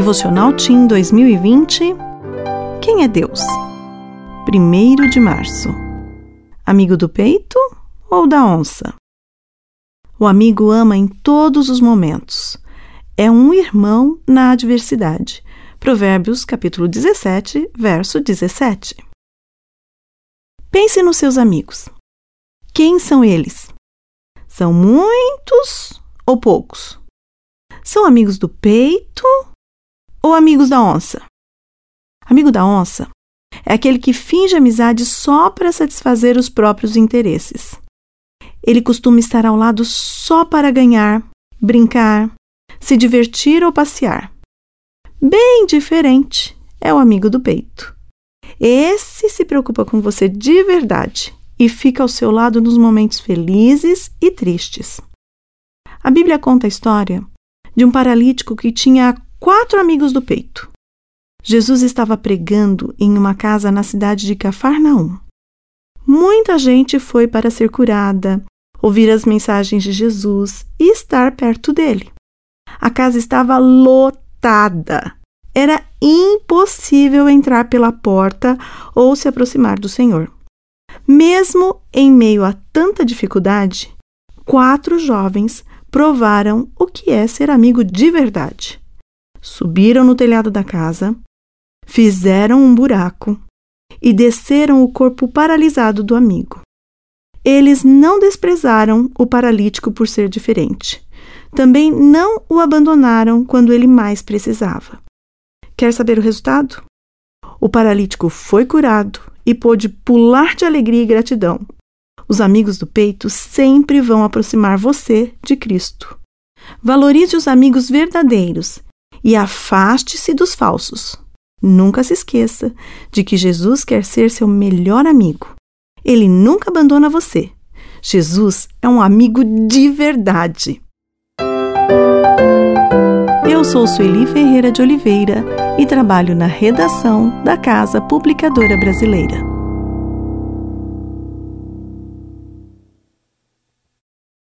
Devocional Team 2020 Quem é Deus? 1 de março Amigo do peito ou da onça? O amigo ama em todos os momentos. É um irmão na adversidade. Provérbios capítulo 17, verso 17. Pense nos seus amigos. Quem são eles? São muitos ou poucos? São amigos do peito ou amigos da onça? Amigo da onça é aquele que finge amizade só para satisfazer os próprios interesses. Ele costuma estar ao lado só para ganhar, brincar, se divertir ou passear. Bem diferente é o amigo do peito. Esse se preocupa com você de verdade e fica ao seu lado nos momentos felizes e tristes. A Bíblia conta a história de um paralítico que tinha quatro amigos do peito. Jesus estava pregando em uma casa na cidade de Cafarnaum. Muita gente foi para ser curada, ouvir as mensagens de Jesus e estar perto dele. A casa estava lotada. Era impossível entrar pela porta ou se aproximar do Senhor. Mesmo em meio a tanta dificuldade, quatro jovens provaram o que é ser amigo de verdade. Subiram no telhado da casa, fizeram um buraco e desceram o corpo paralisado do amigo. Eles não desprezaram o paralítico por ser diferente. Também não o abandonaram quando ele mais precisava. Quer saber o resultado? O paralítico foi curado e pôde pular de alegria e gratidão. Os amigos do peito sempre vão aproximar você de Cristo. Valorize os amigos verdadeiros e afaste-se dos falsos. Nunca se esqueça de que Jesus quer ser seu melhor amigo. Ele nunca abandona você. Jesus é um amigo de verdade. Eu sou Sueli Ferreira de Oliveira e trabalho na redação da Casa Publicadora Brasileira.